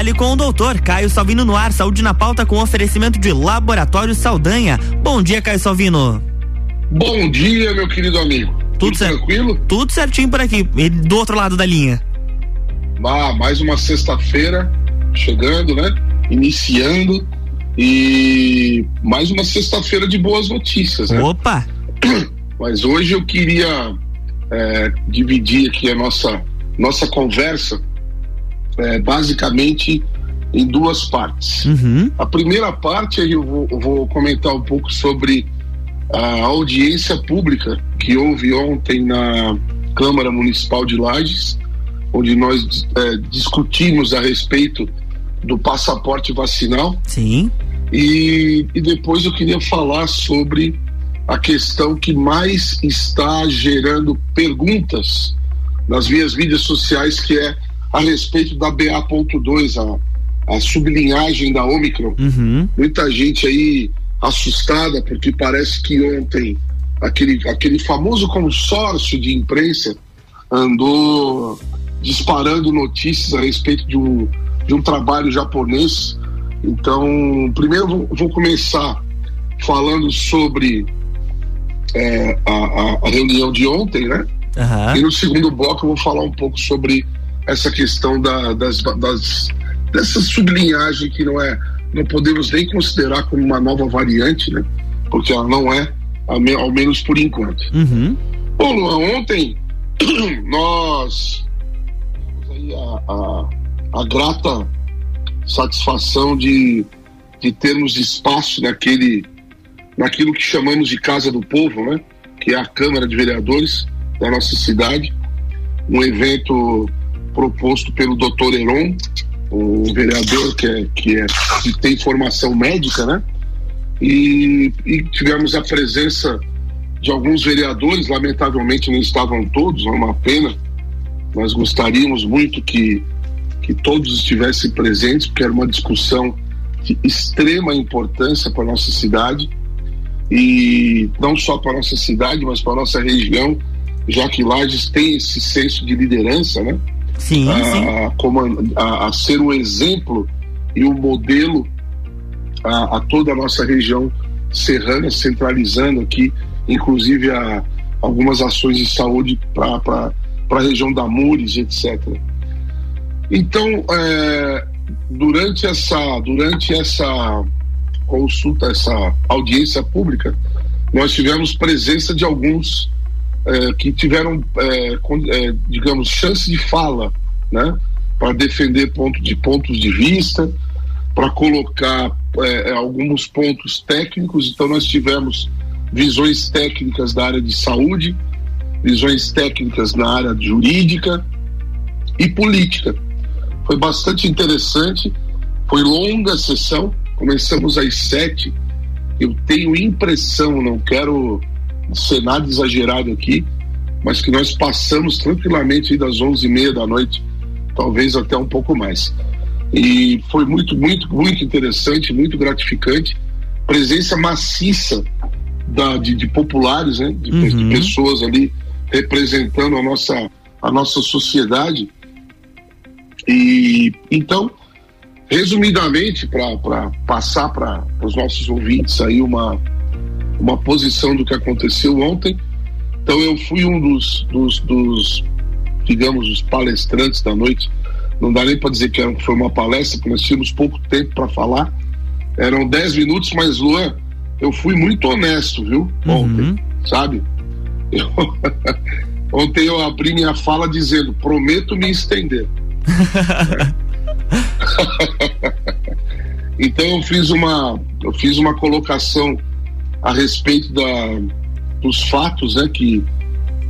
Fale com o doutor Caio Salvino no ar, saúde na pauta com oferecimento de Laboratório Saldanha. Bom dia, Caio Salvino. Bom dia, meu querido amigo. Tudo, Tudo tranquilo? Tudo certinho por aqui, do outro lado da linha. Ah, mais uma sexta-feira chegando, né? Iniciando e mais uma sexta-feira de boas notícias, né? Opa! Mas hoje eu queria é, dividir aqui a nossa nossa conversa é, basicamente em duas partes. Uhum. A primeira parte eu vou, vou comentar um pouco sobre a audiência pública que houve ontem na Câmara Municipal de Lages, onde nós é, discutimos a respeito do passaporte vacinal. Sim. E, e depois eu queria falar sobre a questão que mais está gerando perguntas nas minhas mídias sociais, que é a respeito da BA.2, a, a sublinhagem da Omicron. Uhum. Muita gente aí assustada, porque parece que ontem aquele, aquele famoso consórcio de imprensa andou disparando notícias a respeito de um, de um trabalho japonês. Então, primeiro vou, vou começar falando sobre é, a, a, reunião de ontem, né? Uhum. E no segundo bloco eu vou falar um pouco sobre essa questão da, das, das, dessa sublinhagem que não é não podemos nem considerar como uma nova variante, né? Porque ela não é, ao menos por enquanto. Uhum. Bom, Luan, ontem nós aí a, a, a, grata satisfação de, de termos espaço naquele, naquilo que chamamos de Casa do Povo, né? Que é a Câmara de Vereadores da nossa cidade. Um evento proposto pelo doutor Heron, um vereador que, é, que, é, que tem formação médica, né? E, e, tivemos a presença de alguns vereadores, lamentavelmente não estavam todos, é uma pena. Nós gostaríamos muito que, que todos estivessem presentes, porque era uma discussão de extrema importância para a nossa cidade, e não só para a nossa cidade, mas para a nossa região, já que Lages tem esse senso de liderança, né? Sim, a, sim. A, a, ser um exemplo e um modelo a, a, toda a nossa região serrana, centralizando aqui, inclusive a, algumas ações de saúde para a região da Mures, etc. Então, é, durante essa durante essa consulta, essa audiência pública, nós tivemos presença de alguns é, que tiveram, é, é, digamos, chance de fala, né, para defender ponto de pontos de vista, para colocar é, alguns pontos técnicos. Então, nós tivemos visões técnicas da área de saúde, visões técnicas na área jurídica e política. Foi bastante interessante, foi longa a sessão, começamos às sete. Eu tenho impressão, não quero ser nada exagerado aqui, mas que nós passamos tranquilamente das onze e meia da noite, talvez até um pouco mais. E foi muito, muito, muito interessante, muito gratificante. Presença maciça da, de, de populares, né? De, uhum. de, pessoas ali representando a nossa, a nossa sociedade. E então, resumidamente, para passar para os nossos ouvintes aí uma, uma posição do que aconteceu ontem. Então eu fui um dos, dos, dos digamos, os palestrantes da noite. Não dá nem para dizer que foi uma palestra, porque nós tínhamos pouco tempo para falar. Eram dez minutos, mas Luan, eu fui muito honesto, viu? Ontem, uhum. sabe? Eu... Ontem eu abri minha fala dizendo: prometo me estender. então eu fiz uma, eu fiz uma colocação a respeito da, dos fatos né, que,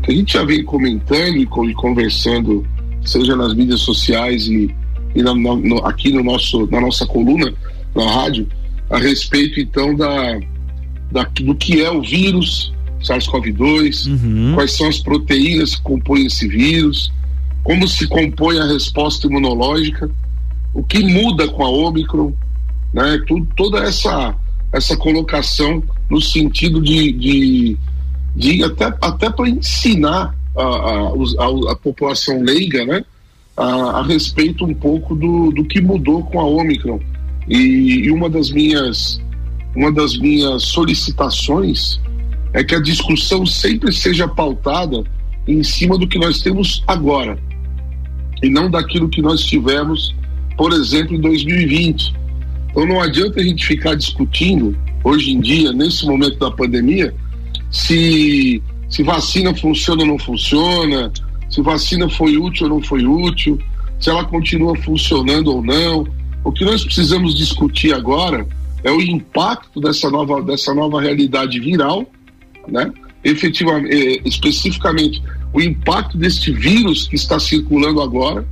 que a gente já vem comentando e, e conversando, seja nas mídias sociais e, e na, na, no, aqui no nosso, na nossa coluna, na rádio, a respeito então da, da do que é o vírus SARS-CoV-2, uhum. quais são as proteínas que compõem esse vírus, como se compõe a resposta imunológica, o que muda com a Omicron, né? Tudo, toda essa, essa colocação no sentido de, de, de até, até para ensinar a, a, a, a, população leiga, né? a, respeito um pouco do, do que mudou com a Omicron. E, e uma das minhas uma das minhas solicitações é que a discussão sempre seja pautada em cima do que nós temos agora e não daquilo que nós tivemos, por exemplo, em 2020. Então não adianta a gente ficar discutindo hoje em dia, nesse momento da pandemia, se, se vacina funciona ou não funciona, se vacina foi útil ou não foi útil, se ela continua funcionando ou não. O que nós precisamos discutir agora é o impacto dessa nova, dessa nova realidade viral, né? efetivamente, eh, especificamente o impacto deste vírus que está circulando agora,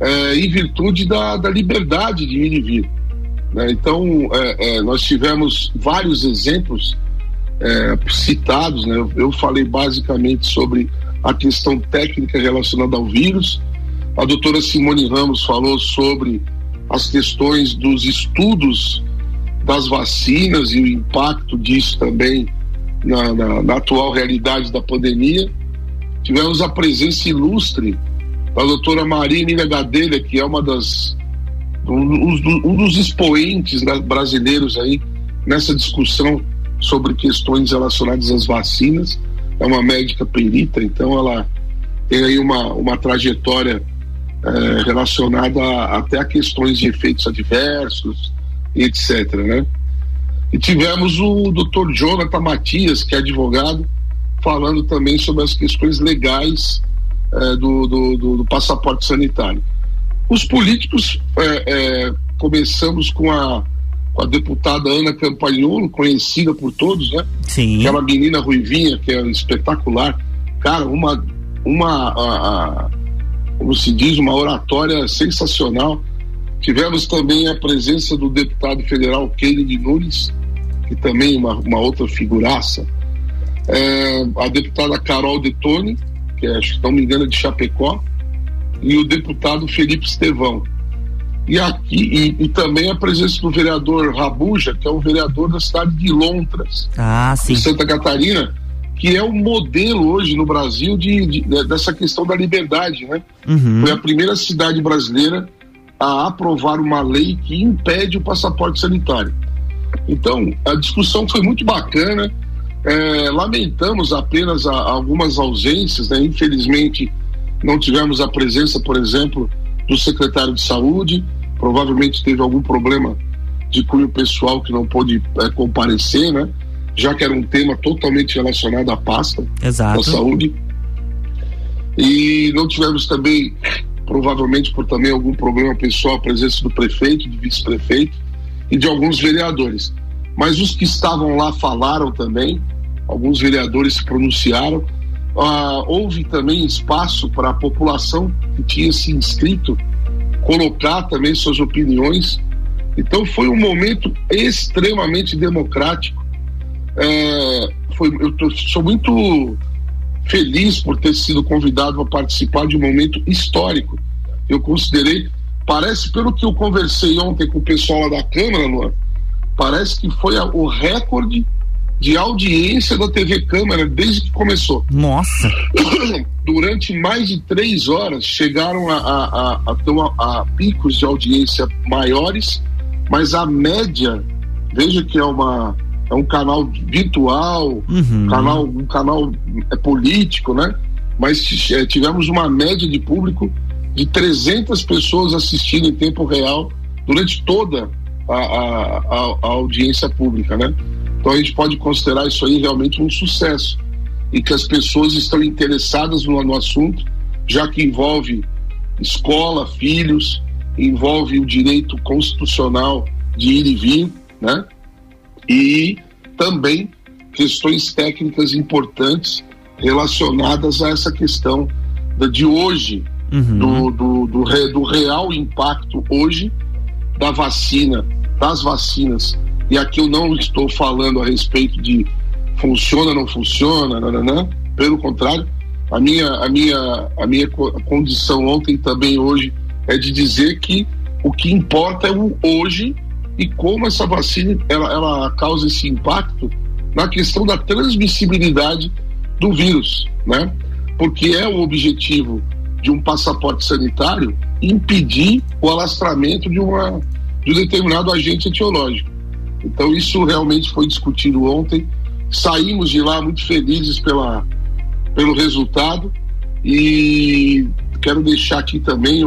é, em virtude da, da liberdade de ir e vir. Né? Então, é, é, nós tivemos vários exemplos citados, né? eu, eu falei basicamente sobre a questão técnica relacionada ao vírus, a doutora Simone Ramos falou sobre as questões dos estudos das vacinas e o impacto disso também na, na, na atual realidade da pandemia. Tivemos a presença ilustre da doutora Marina Gadelha, que é uma das um, dos expoentes brasileiros aí nessa discussão sobre questões relacionadas às vacinas. É uma médica perita, então ela tem aí uma, uma trajetória é, relacionada a, até a questões de efeitos adversos, etc. Né? E tivemos o doutor Jonathan Matias, que é advogado, falando também sobre as questões legais é, do, do, do, do, passaporte sanitário. Os políticos, é, é, começamos com a, com a deputada Ana Campagnolo, conhecida por todos, né? Sim. Aquela menina ruivinha, que é espetacular. Cara, uma, uma a, a, como se diz, uma oratória sensacional Tivemos também a presença do deputado federal Kennedy Nunes, que também é uma, uma outra figuraça. É, a deputada Carol Detone, que é, acho que não me engano é de Chapecó, e o deputado Felipe Estevão. E aqui e, e, também a presença do vereador Rabuja, que é o vereador da cidade de Lontras, ah, de Santa Catarina, que é o modelo hoje no Brasil de, de dessa questão da liberdade, né? Uhum. Foi a primeira cidade brasileira a aprovar uma lei que impede o passaporte sanitário. Então, a discussão foi muito bacana. É, lamentamos apenas a, algumas ausências, né? infelizmente não tivemos a presença, por exemplo, do secretário de saúde, provavelmente teve algum problema de cunho pessoal que não pôde é, comparecer, né? já que era um tema totalmente relacionado à pasta Exato. da saúde. E não tivemos também provavelmente por também algum problema pessoal, a presença do prefeito, do vice-prefeito e de alguns vereadores. Mas os que estavam lá falaram também, alguns vereadores se pronunciaram. Ah, houve também espaço para a população que tinha se inscrito colocar também suas opiniões. Então foi um momento extremamente democrático. É, foi, eu tô, sou muito feliz por ter sido convidado a participar de um momento histórico. Eu considerei, parece pelo que eu conversei ontem com o pessoal lá da Câmara, Luan, parece que foi a, o recorde de audiência da TV Câmara desde que começou. Nossa! Durante mais de três horas chegaram a, a, a, a, picos de audiência maiores, mas a média, veja que é uma é um canal virtual, uhum. canal, um canal é, político, né? Mas é, tivemos uma média de público de 300 pessoas assistindo em tempo real durante toda a, a, a, a audiência pública, né? Então a gente pode considerar isso aí realmente um sucesso e que as pessoas estão interessadas no, no assunto, já que envolve escola, filhos, envolve o direito constitucional de ir e vir, né? e também questões técnicas importantes relacionadas a essa questão de hoje, uhum. do, do, do, do, real impacto hoje da vacina, das vacinas. E aqui eu não estou falando a respeito de funciona, não funciona, nananã. pelo contrário, a minha, a, minha, a minha condição ontem também hoje é de dizer que o que importa é o hoje e como essa vacina ela, ela causa esse impacto na questão da transmissibilidade do vírus, né? Porque é o objetivo de um passaporte sanitário impedir o alastramento de, uma, de um determinado agente etiológico. Então, isso realmente foi discutido ontem. Saímos de lá muito felizes pela, pelo resultado e quero deixar aqui também.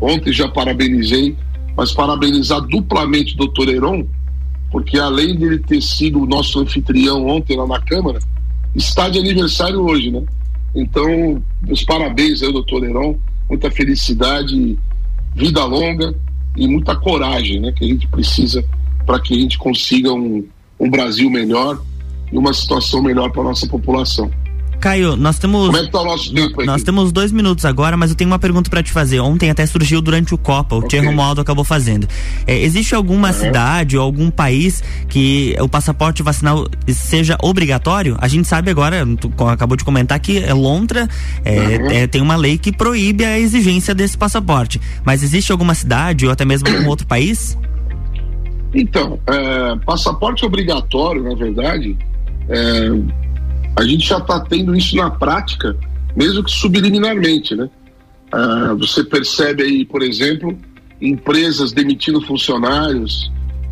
Ontem já parabenizei, mas parabenizar duplamente o doutor Heron, porque além dele ter sido o nosso anfitrião ontem lá na Câmara, está de aniversário hoje, né? Então, os parabéns aí, doutor Heron, muita felicidade, vida longa e muita coragem, né? Que a gente precisa para que a gente consiga um, um Brasil melhor e uma situação melhor para nossa população. Caio, nós temos. Como é que tá o nosso tempo Nós temos dois minutos agora, mas eu tenho uma pergunta para te fazer. Ontem até surgiu durante o Copa, o okay. Tia Romualdo acabou fazendo. É, existe alguma cidade ou algum país que o passaporte vacinal seja obrigatório? A gente sabe agora, tu acabou de comentar que é Lontra é, uhum. é, tem uma lei que proíbe a exigência desse passaporte. Mas existe alguma cidade ou até mesmo algum outro país? Então, é, passaporte obrigatório, na verdade, é, a gente já está tendo isso na prática, mesmo que subliminarmente, né? Ah, você percebe aí, por exemplo, empresas demitindo funcionários,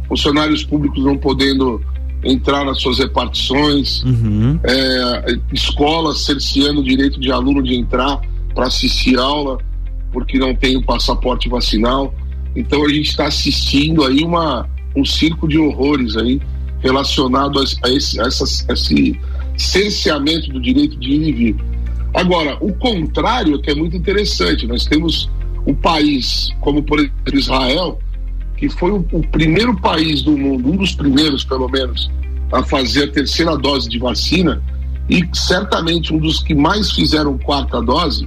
funcionários públicos não podendo entrar nas suas repartições, uhum. é, escolas cerceando o direito de aluno de entrar para assistir aula porque não tem o passaporte vacinal. Então a gente está assistindo aí uma, um circo de horrores aí relacionado a, a, esse, a, essas, a esse cerceamento do direito de ir e vir. Agora, o contrário que é muito interessante, nós temos um país como, por exemplo, Israel, que foi o, o primeiro país do mundo, um dos primeiros, pelo menos, a fazer a terceira dose de vacina e certamente um dos que mais fizeram quarta dose,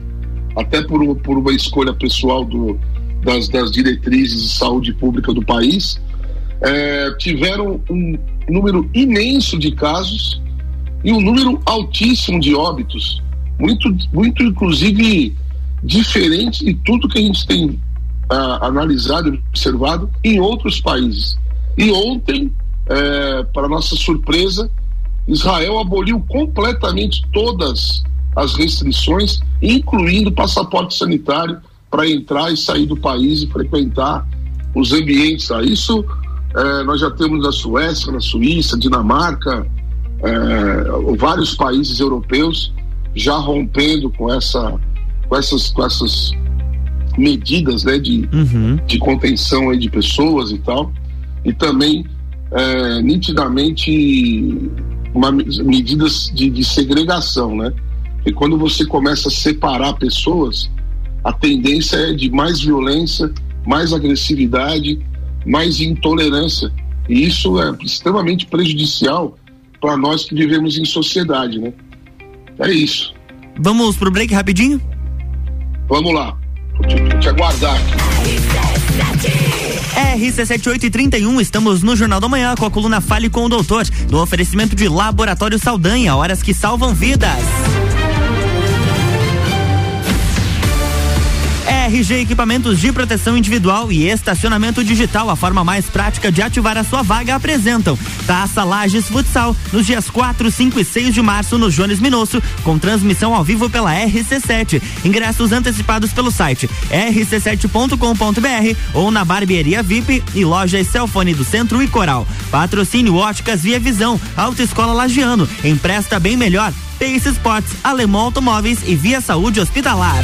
até por, por uma escolha pessoal do, das, das diretrizes de saúde pública do país, é, tiveram um número imenso de casos e um número altíssimo de óbitos, muito, muito inclusive diferente de tudo que a gente tem ah, analisado e observado em outros países. E ontem, eh, para nossa surpresa, Israel aboliu completamente todas as restrições, incluindo passaporte sanitário para entrar e sair do país e frequentar os ambientes. Isso eh, nós já temos na Suécia, na Suíça, Dinamarca, é, vários países europeus já rompendo com essa com essas, com essas medidas né, de, uhum. de contenção aí de pessoas e tal e também é, nitidamente uma, medidas de, de segregação né e quando você começa a separar pessoas a tendência é de mais violência mais agressividade mais intolerância e isso é extremamente prejudicial para nós que vivemos em sociedade, né? É isso. Vamos pro break rapidinho? Vamos lá. Vou te, vou te aguardar aqui. RC7831, estamos no Jornal da Manhã com a coluna Fale com o Doutor, no oferecimento de Laboratório Saldanha, horas que salvam vidas. RG Equipamentos de Proteção Individual e Estacionamento Digital, a forma mais prática de ativar a sua vaga, apresentam Taça Lages Futsal, nos dias 4, 5 e 6 de março no Jones Minosso, com transmissão ao vivo pela RC7. Ingressos antecipados pelo site rc7.com.br ou na Barbearia VIP e lojas Celfone do Centro e Coral. Patrocínio Óticas Via Visão, Autoescola Lagiano, empresta bem melhor. Pace Sports, Alemão Automóveis e Via Saúde Hospitalar.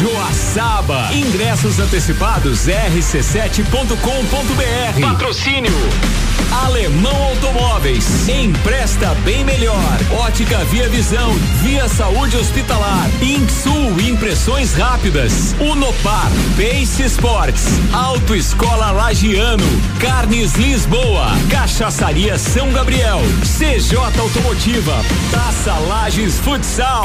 Joaçaba. Ingressos antecipados rc7.com.br. Patrocínio Alemão Automóveis. Empresta bem melhor. Ótica Via Visão. Via Saúde Hospitalar. Insul Impressões rápidas. Unopar, Pace Sports, Autoescola Lagiano, Carnes Lisboa, Cachaçaria São Gabriel, CJ Automotiva, Taça Lages Futsal.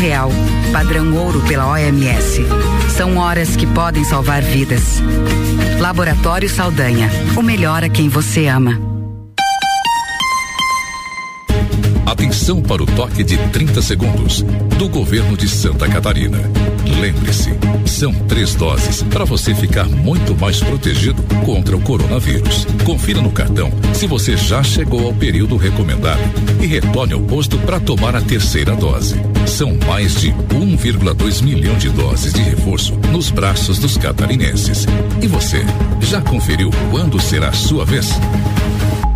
real, padrão ouro pela OMS. São horas que podem salvar vidas. Laboratório Saldanha, o melhor a quem você ama. Atenção para o toque de 30 segundos do governo de Santa Catarina. Lembre-se, são três doses para você ficar muito mais protegido contra o coronavírus. Confira no cartão se você já chegou ao período recomendado e retorne ao posto para tomar a terceira dose. São mais de 1,2 milhão de doses de reforço nos braços dos catarinenses. E você, já conferiu quando será a sua vez?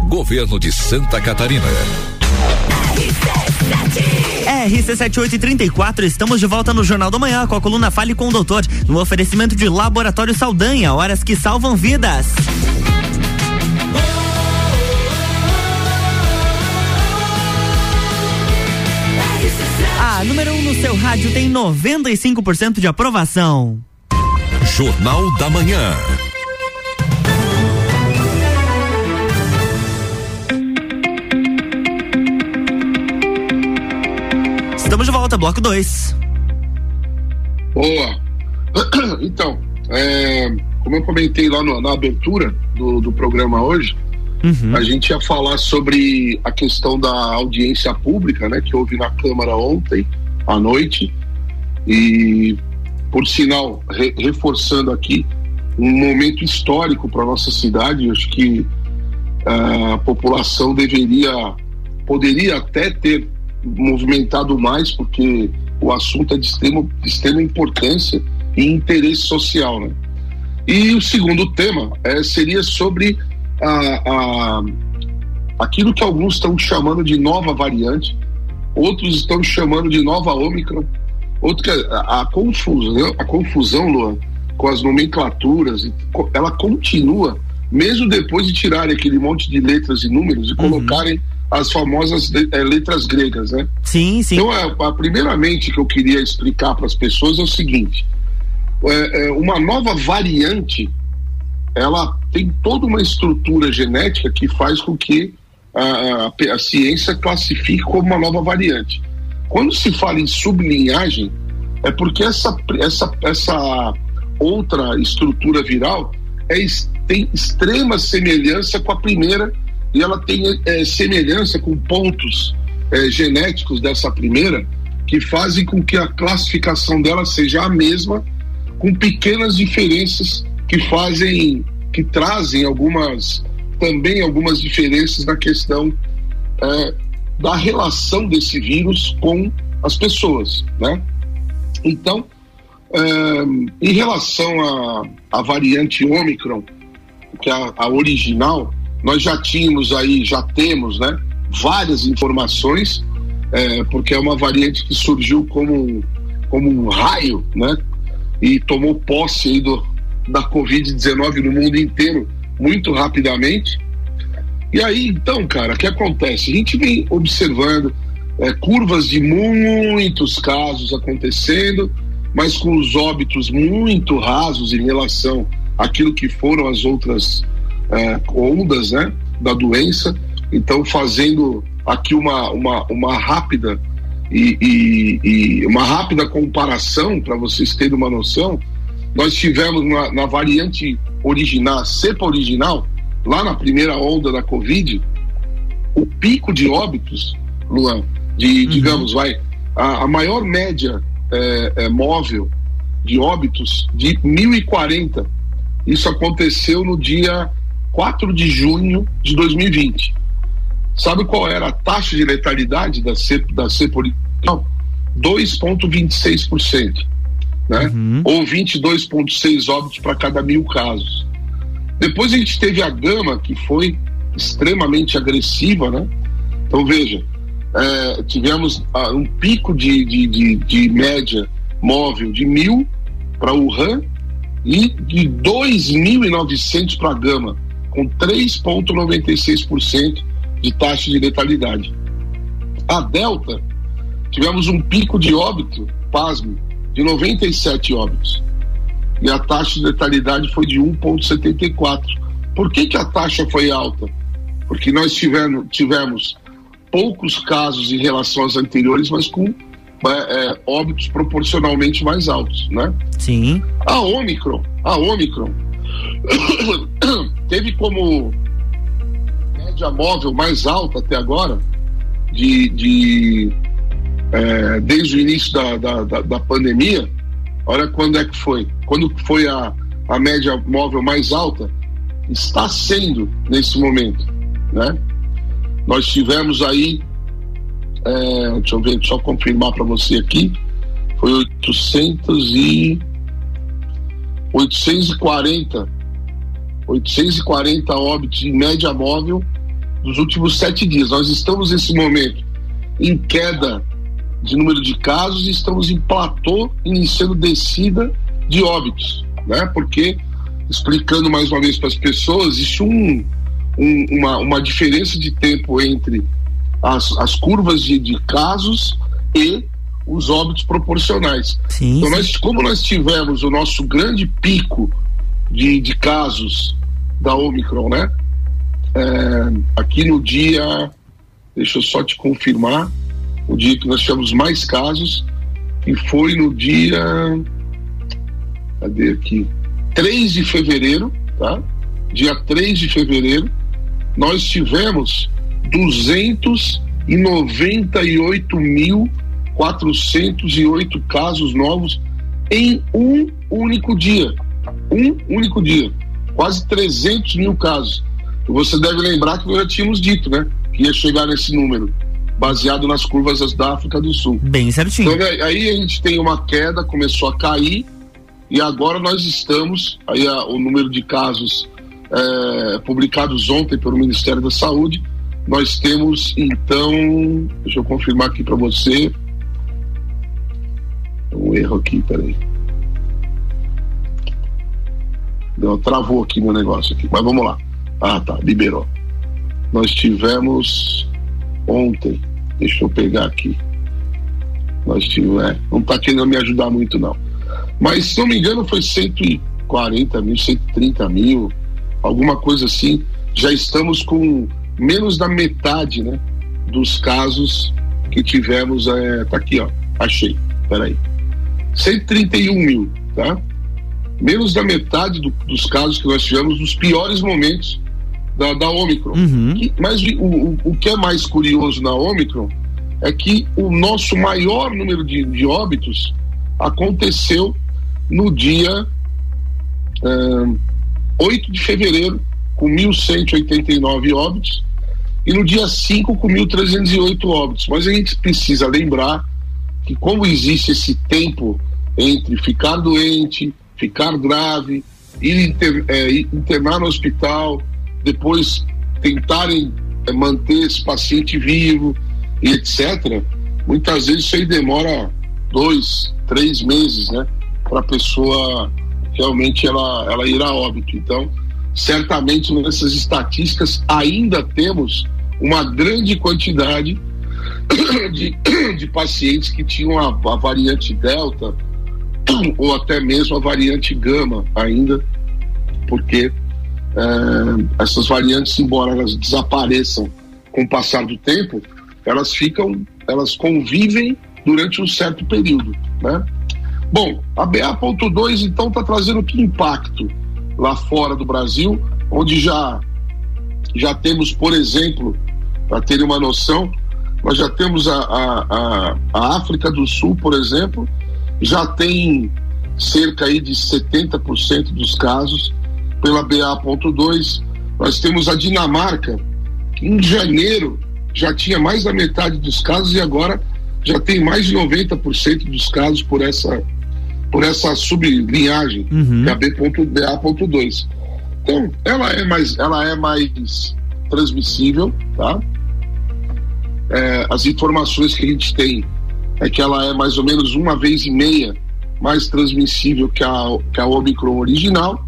Governo de Santa Catarina. RC7834, estamos de volta no Jornal da Manhã com a coluna Fale com o Doutor, no oferecimento de Laboratório Saldanha, horas que salvam vidas. A número 1 um no seu rádio tem 95% de aprovação. Jornal da Manhã. Estamos de volta, bloco 2. Boa. Então, é, como eu comentei lá no, na abertura do, do programa hoje, uhum. a gente ia falar sobre a questão da audiência pública, né, que houve na Câmara ontem à noite. E, por sinal, re, reforçando aqui, um momento histórico para nossa cidade. Acho que a população deveria, poderia até ter movimentado mais, porque o assunto é de extrema, de extrema importância e interesse social. Né? E o segundo tema é, seria sobre a, a, aquilo que alguns estão chamando de nova variante, outros estão chamando de nova Ômicron, outro a, a confusão, a confusão, Luan, com as nomenclaturas, ela continua, mesmo depois de tirarem aquele monte de letras e números e uhum. colocarem as famosas é, letras gregas, né? Sim, sim. Então, é, a, primeiramente que eu queria explicar para as pessoas é o seguinte: é, é, uma nova variante, ela tem toda uma estrutura genética que faz com que a, a, a ciência classifique como uma nova variante. Quando se fala em sublinhagem, é porque essa, essa, essa outra estrutura viral é, tem extrema semelhança com a primeira e ela tem é, semelhança com pontos é, genéticos dessa primeira que fazem com que a classificação dela seja a mesma, com pequenas diferenças que fazem, que trazem algumas, também algumas diferenças na questão é, da relação desse vírus com as pessoas, né? Então, é, em relação à variante Ômicron, que é a, a original, nós já tínhamos aí, já temos, né, várias informações, é, porque é uma variante que surgiu como, como um raio, né, e tomou posse aí do, da Covid-19 no mundo inteiro muito rapidamente. E aí, então, cara, o que acontece? A gente vem observando é, curvas de muitos casos acontecendo, mas com os óbitos muito rasos em relação àquilo que foram as outras é, ondas né, da doença. Então, fazendo aqui uma, uma, uma rápida e, e, e uma rápida comparação para vocês terem uma noção, nós tivemos na, na, variante original, cepa original, lá na primeira onda da Covid, o pico de óbitos, Luan, de, uhum. digamos, vai, a, a maior média é, é, móvel de óbitos de 1040. Isso aconteceu no dia 4 de junho de 2020. Sabe qual era a taxa de letalidade da cepa, da cepa original? 2,26%, né? Uhum. Ou 22,6 óbitos para cada mil casos. Depois a gente teve a gama, que foi extremamente agressiva, né? Então veja, é, tivemos ah, um pico de, de, de, de, média móvel de mil para Wuhan e de 2.900 para a gama, com 3,96% de taxa de letalidade. A Delta, tivemos um pico de óbito, pasme, de 97 óbitos. E a taxa de letalidade foi de 1,74. Por que, que a taxa foi alta? Porque nós tivemos, tivemos poucos casos em relação aos anteriores, mas com é, óbitos proporcionalmente mais altos, né? Sim. A Omicron, a Omicron teve como média móvel mais alta até agora de, de é, desde o início da, da, da, da, pandemia. Olha quando é que foi? Quando foi a, a média móvel mais alta? Está sendo nesse momento, né? Nós tivemos aí, é, deixa eu ver, só confirmar para você aqui, foi 800 e 840 840 óbitos em média móvel nos últimos sete dias. Nós estamos nesse momento em queda de número de casos e estamos em platô, iniciando descida de óbitos, né? Porque, explicando mais uma vez para as pessoas, existe um, um, uma, uma diferença de tempo entre as, as curvas de, de casos e os óbitos proporcionais. Sim, então, nós, como nós tivemos o nosso grande pico de, de casos da Omicron, né? É, aqui no dia, deixa eu só te confirmar, o dia que nós tivemos mais casos, que foi no dia. Cadê aqui? 3 de fevereiro, tá? Dia 3 de fevereiro, nós tivemos 298.408 casos novos em um único dia. Um único dia. Quase 300 mil casos. Você deve lembrar que nós já tínhamos dito, né? Que ia chegar nesse número, baseado nas curvas da África do Sul. Bem certinho. Então, aí a gente tem uma queda, começou a cair, e agora nós estamos, aí a, o número de casos é, publicados ontem pelo Ministério da Saúde, nós temos então, deixa eu confirmar aqui para você, um erro aqui, peraí. Deu, travou aqui meu negócio aqui, mas vamos lá. Ah, tá, liberou. Nós tivemos ontem, deixa eu pegar aqui. Nós tivemos, é, não está querendo me ajudar muito não. Mas se não me engano foi 140 mil, 130 mil, alguma coisa assim. Já estamos com menos da metade, né, dos casos que tivemos. É, tá aqui, ó, achei. Peraí. 131 mil, tá? Menos da metade do, dos casos que nós tivemos nos piores momentos da, da Omicron. Uhum. Mas o, o, o, que é mais curioso na Omicron é que o nosso maior número de, de óbitos aconteceu no dia uh, 8 de fevereiro, com 1.189 óbitos, e no dia 5 com 1.308 óbitos. Mas a gente precisa lembrar que como existe esse tempo entre ficar doente, ficar grave, ir inter, é, internar no hospital, depois tentarem é, manter esse paciente vivo e etc. Muitas vezes isso aí demora dois, três meses, né, para a pessoa realmente ela, ela ir a óbito. Então, certamente nessas estatísticas ainda temos uma grande quantidade de, de pacientes que tinham a, a variante Delta ou até mesmo a variante Gama ainda, porque é, essas variantes, embora elas desapareçam com o passar do tempo, elas ficam, elas convivem durante um certo período, né? Bom, a BA.2 então está trazendo que impacto lá fora do Brasil, onde já já temos, por exemplo, para terem uma noção, nós já temos a, a, a, a África do Sul, por exemplo, já tem cerca aí de 70% dos casos pela BA.2. Nós temos a Dinamarca, que em janeiro já tinha mais da metade dos casos e agora já tem mais de 90% dos casos por essa por essa sublinhagem, uhum. que é a BA.2. Então, ela é mais ela é mais transmissível, tá? É, as informações que a gente tem é que ela é mais ou menos uma vez e meia mais transmissível que a, que a Omicron original,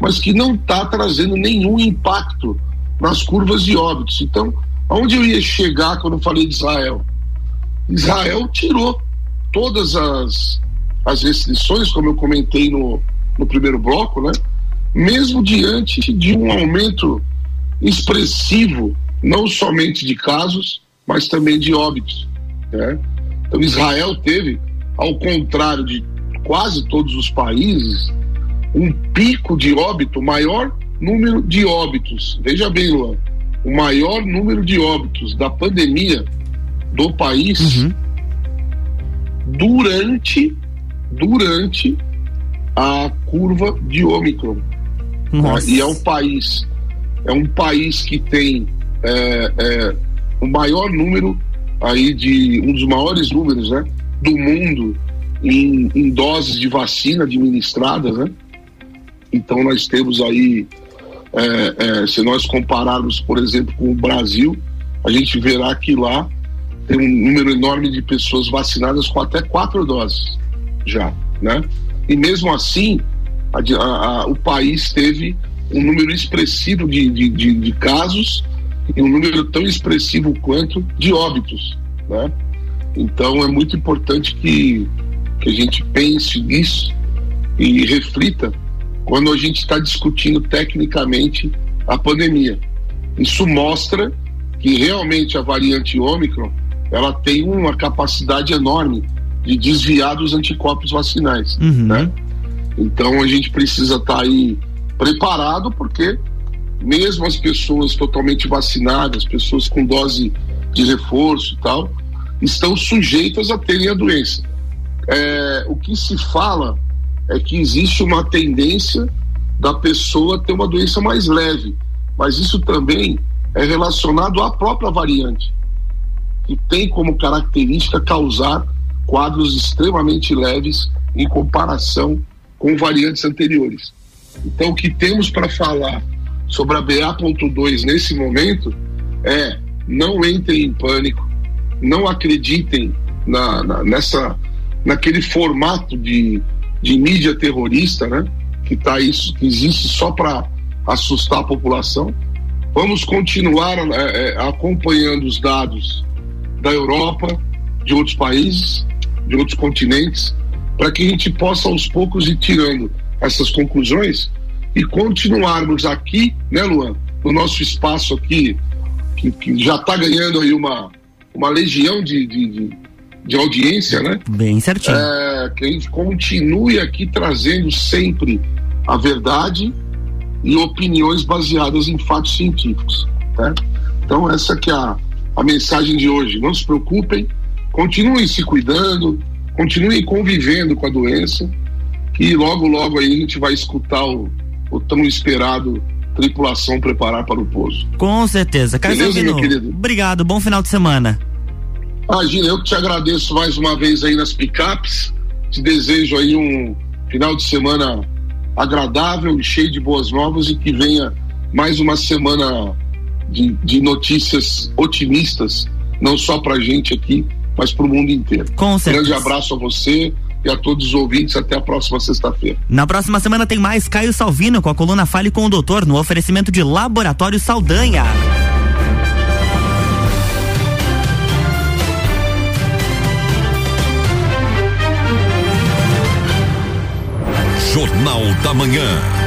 mas que não está trazendo nenhum impacto nas curvas de óbitos. Então, aonde eu ia chegar quando eu falei de Israel? Israel tirou todas as, as restrições, como eu comentei no, no primeiro bloco, né? mesmo diante de um aumento expressivo, não somente de casos, mas também de óbitos. Né? Então, Israel teve, ao contrário de quase todos os países, um pico de óbito, maior número de óbitos. Veja bem, Luan, o maior número de óbitos da pandemia do país uhum. durante durante a curva de Ômicron. E é um país é um país que tem é, é, o maior número aí de um dos maiores números, né, do mundo em, em doses de vacina administradas, né? Então nós temos aí, é, é, se nós compararmos, por exemplo, com o Brasil, a gente verá que lá tem um número enorme de pessoas vacinadas com até quatro doses já, né? E mesmo assim, a, a, a, o país teve um número expressivo de, de, de, de casos e um número tão expressivo quanto de óbitos, né? Então é muito importante que, que a gente pense nisso e reflita quando a gente está discutindo tecnicamente a pandemia. Isso mostra que realmente a variante Ômicron ela tem uma capacidade enorme de desviar dos anticorpos vacinais, uhum. né? Então a gente precisa estar tá aí preparado porque mesmo as pessoas totalmente vacinadas, pessoas com dose de reforço e tal, estão sujeitas a terem a doença. É, o que se fala é que existe uma tendência da pessoa ter uma doença mais leve, mas isso também é relacionado à própria variante, que tem como característica causar quadros extremamente leves em comparação com variantes anteriores. Então, o que temos para falar sobre a BA.2 nesse momento é não entrem em pânico, não acreditem na, na, nessa, naquele formato de, de mídia terrorista, né? Que, tá isso, que existe só para assustar a população. Vamos continuar é, acompanhando os dados da Europa, de outros países, de outros continentes, para que a gente possa aos poucos ir tirando essas conclusões e continuarmos aqui, né, Luan, no nosso espaço aqui, que, que já está ganhando aí uma, uma legião de, de, de, de audiência, né? Bem certinho. É, que a gente continue aqui trazendo sempre a verdade e opiniões baseadas em fatos científicos, tá? Então essa que é a, a mensagem de hoje. Não se preocupem, continuem se cuidando, continuem convivendo com a doença e logo, logo aí a gente vai escutar o, o tão esperado tripulação preparar para o pouso. Com certeza. Carlos Beleza, obrigado, bom final de semana. Imagina, eu que te agradeço mais uma vez aí nas picapes, te desejo aí um final de semana agradável e cheio de boas novas e que venha mais uma semana de, de notícias otimistas, não só para gente aqui, mas para o mundo inteiro. Com certeza. Grande abraço a você e a todos os ouvintes. Até a próxima sexta-feira. Na próxima semana tem mais Caio Salvino com a coluna Fale com o Doutor no oferecimento de Laboratório Saldanha. Jornal da Manhã.